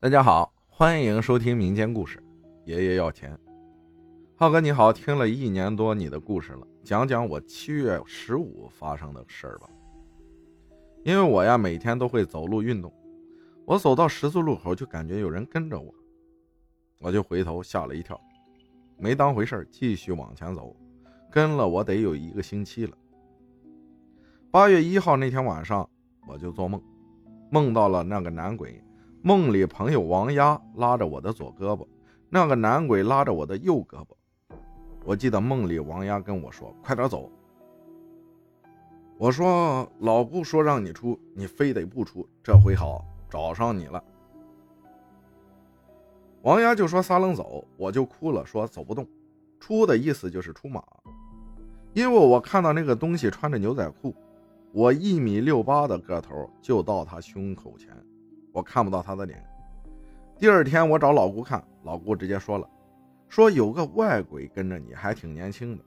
大家好，欢迎收听民间故事。爷爷要钱，浩哥你好，听了一年多你的故事了，讲讲我七月十五发生的事儿吧。因为我呀每天都会走路运动，我走到十字路口就感觉有人跟着我，我就回头吓了一跳，没当回事继续往前走。跟了我得有一个星期了。八月一号那天晚上，我就做梦，梦到了那个男鬼。梦里，朋友王丫拉着我的左胳膊，那个男鬼拉着我的右胳膊。我记得梦里王丫跟我说：“快点走。”我说：“老姑说让你出，你非得不出。这回好，找上你了。”王丫就说：“撒楞走。”我就哭了，说：“走不动。”出的意思就是出马，因为我看到那个东西穿着牛仔裤，我一米六八的个头就到他胸口前。我看不到他的脸。第二天我找老姑看，老姑直接说了，说有个外鬼跟着你，还挺年轻的。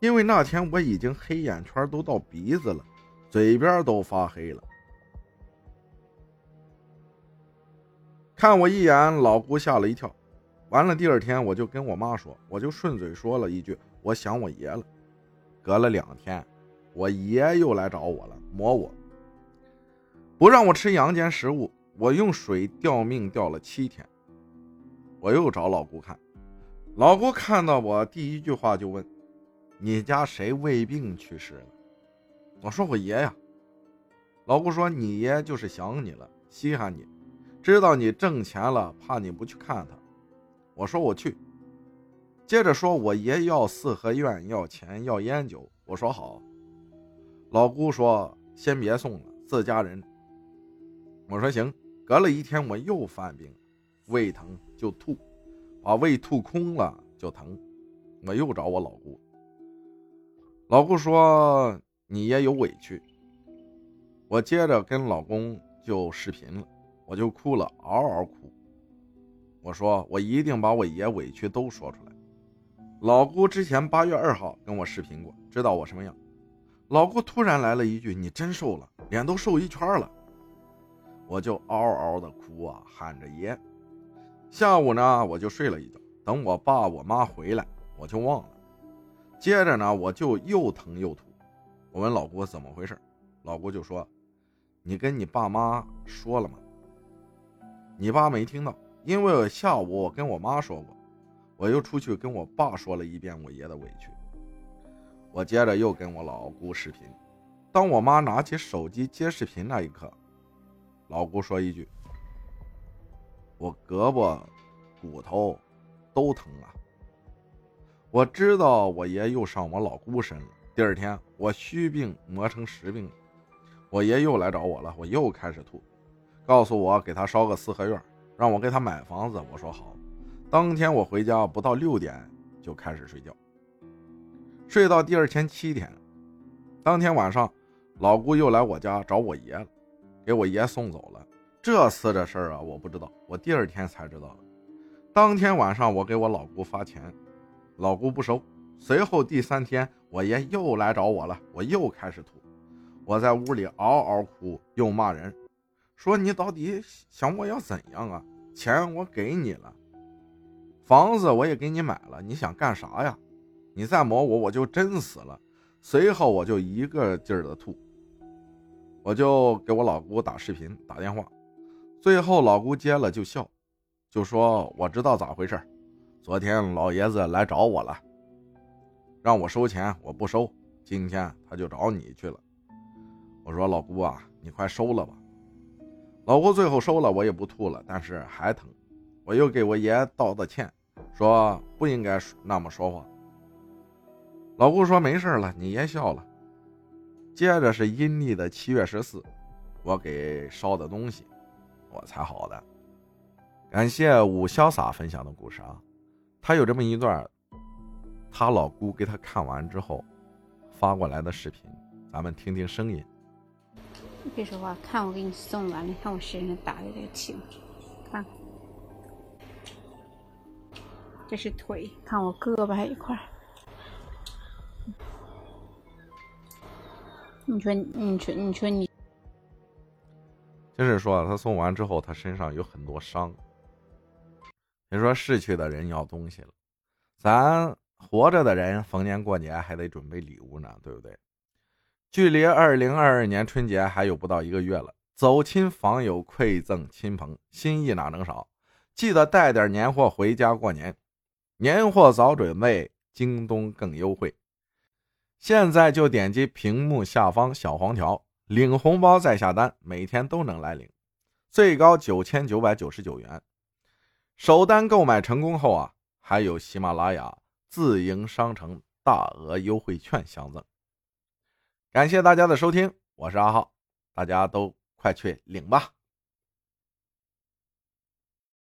因为那天我已经黑眼圈都到鼻子了，嘴边都发黑了。看我一眼，老姑吓了一跳。完了，第二天我就跟我妈说，我就顺嘴说了一句：“我想我爷了。”隔了两天，我爷又来找我了，摸我。不让我吃阳间食物，我用水吊命吊了七天。我又找老姑看，老姑看到我第一句话就问：“你家谁胃病去世了？”我说：“我爷呀。”老姑说：“你爷就是想你了，稀罕你，知道你挣钱了，怕你不去看他。”我说：“我去。”接着说：“我爷要四合院，要钱，要烟酒。”我说：“好。”老姑说：“先别送了，自家人。”我说行，隔了一天我又犯病，胃疼就吐，把胃吐空了就疼，我又找我老姑。老姑说你也有委屈。我接着跟老公就视频了，我就哭了，嗷嗷哭。我说我一定把我爷委屈都说出来。老姑之前八月二号跟我视频过，知道我什么样。老姑突然来了一句：“你真瘦了，脸都瘦一圈了。”我就嗷嗷的哭啊，喊着爷。下午呢，我就睡了一觉。等我爸我妈回来，我就忘了。接着呢，我就又疼又吐。我问老姑怎么回事，老姑就说：“你跟你爸妈说了吗？”你爸没听到，因为下午我跟我妈说过。我又出去跟我爸说了一遍我爷的委屈。我接着又跟我老姑视频。当我妈拿起手机接视频那一刻。老姑说一句：“我胳膊、骨头都疼啊。”我知道我爷又上我老姑身了。第二天，我虚病磨成实病，我爷又来找我了。我又开始吐，告诉我给他烧个四合院，让我给他买房子。我说好。当天我回家不到六点就开始睡觉，睡到第二天七点。当天晚上，老姑又来我家找我爷了。给我爷送走了，这次的事儿啊，我不知道，我第二天才知道。当天晚上，我给我老姑发钱，老姑不收。随后第三天，我爷又来找我了，我又开始吐，我在屋里嗷嗷哭，又骂人，说你到底想我要怎样啊？钱我给你了，房子我也给你买了，你想干啥呀？你再磨我，我就真死了。随后我就一个劲儿的吐。我就给我老姑打视频打电话，最后老姑接了就笑，就说我知道咋回事昨天老爷子来找我了，让我收钱，我不收，今天他就找你去了。我说老姑啊，你快收了吧。老姑最后收了，我也不吐了，但是还疼。我又给我爷道的歉，说不应该那么说话。老姑说没事了，你爷笑了。接着是阴历的七月十四，我给烧的东西，我才好的。感谢武潇洒分享的故事啊，他有这么一段，他老姑给他看完之后发过来的视频，咱们听听声音。别说话，看我给你送完了，看我身上打的这个青，看，这是腿，看我胳膊还一块。你说，你说，你说你，就是说他送完之后，他身上有很多伤。你说逝去的人要东西了，咱活着的人逢年过节还得准备礼物呢，对不对？距离二零二二年春节还有不到一个月了，走亲访友，馈赠亲朋，心意哪能少？记得带点年货回家过年，年货早准备，京东更优惠。现在就点击屏幕下方小黄条，领红包再下单，每天都能来领，最高九千九百九十九元。首单购买成功后啊，还有喜马拉雅自营商城大额优惠券相赠。感谢大家的收听，我是阿浩，大家都快去领吧。